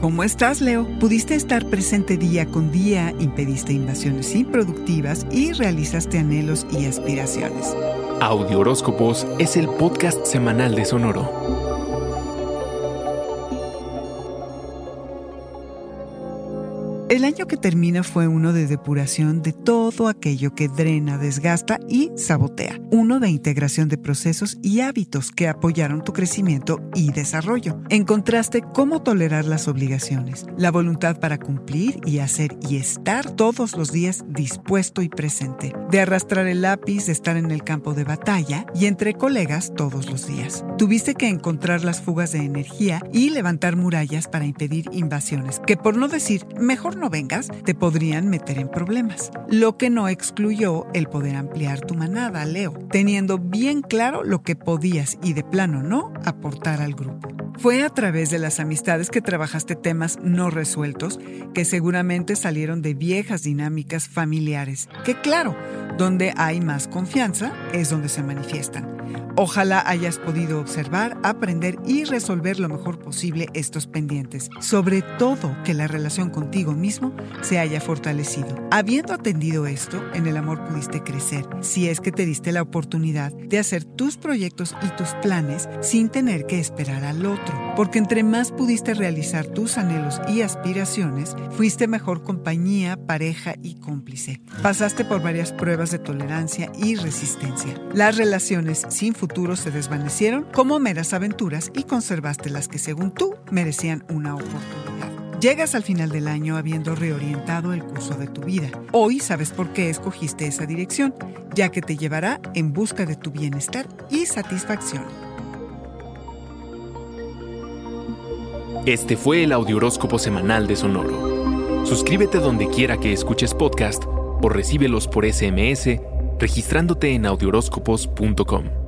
¿Cómo estás, Leo? ¿Pudiste estar presente día con día, impediste invasiones improductivas y realizaste anhelos y aspiraciones? Audio Horóscopos es el podcast semanal de Sonoro. El año que termina fue uno de depuración de todo aquello que drena, desgasta y sabotea. Uno de integración de procesos y hábitos que apoyaron tu crecimiento y desarrollo. Encontraste cómo tolerar las obligaciones, la voluntad para cumplir y hacer y estar todos los días dispuesto y presente. De arrastrar el lápiz, de estar en el campo de batalla y entre colegas todos los días. Tuviste que encontrar las fugas de energía y levantar murallas para impedir invasiones, que por no decir mejor no vengas, te podrían meter en problemas. Lo que no excluyó el poder ampliar tu manada, Leo, teniendo bien claro lo que podías y de plano no aportar al grupo. Fue a través de las amistades que trabajaste temas no resueltos que seguramente salieron de viejas dinámicas familiares, que claro, donde hay más confianza es donde se manifiestan. Ojalá hayas podido observar, aprender y resolver lo mejor posible estos pendientes. Sobre todo que la relación contigo mismo se haya fortalecido. Habiendo atendido esto, en el amor pudiste crecer, si es que te diste la oportunidad de hacer tus proyectos y tus planes sin tener que esperar al otro. Porque entre más pudiste realizar tus anhelos y aspiraciones, fuiste mejor compañía, pareja y cómplice. Pasaste por varias pruebas de tolerancia y resistencia. Las relaciones sin futuro se desvanecieron como meras aventuras y conservaste las que según tú merecían una oportunidad. Llegas al final del año habiendo reorientado el curso de tu vida. Hoy sabes por qué escogiste esa dirección, ya que te llevará en busca de tu bienestar y satisfacción. Este fue el Audioróscopo Semanal de Sonoro. Suscríbete donde quiera que escuches podcast o recíbelos por SMS registrándote en audioróscopos.com.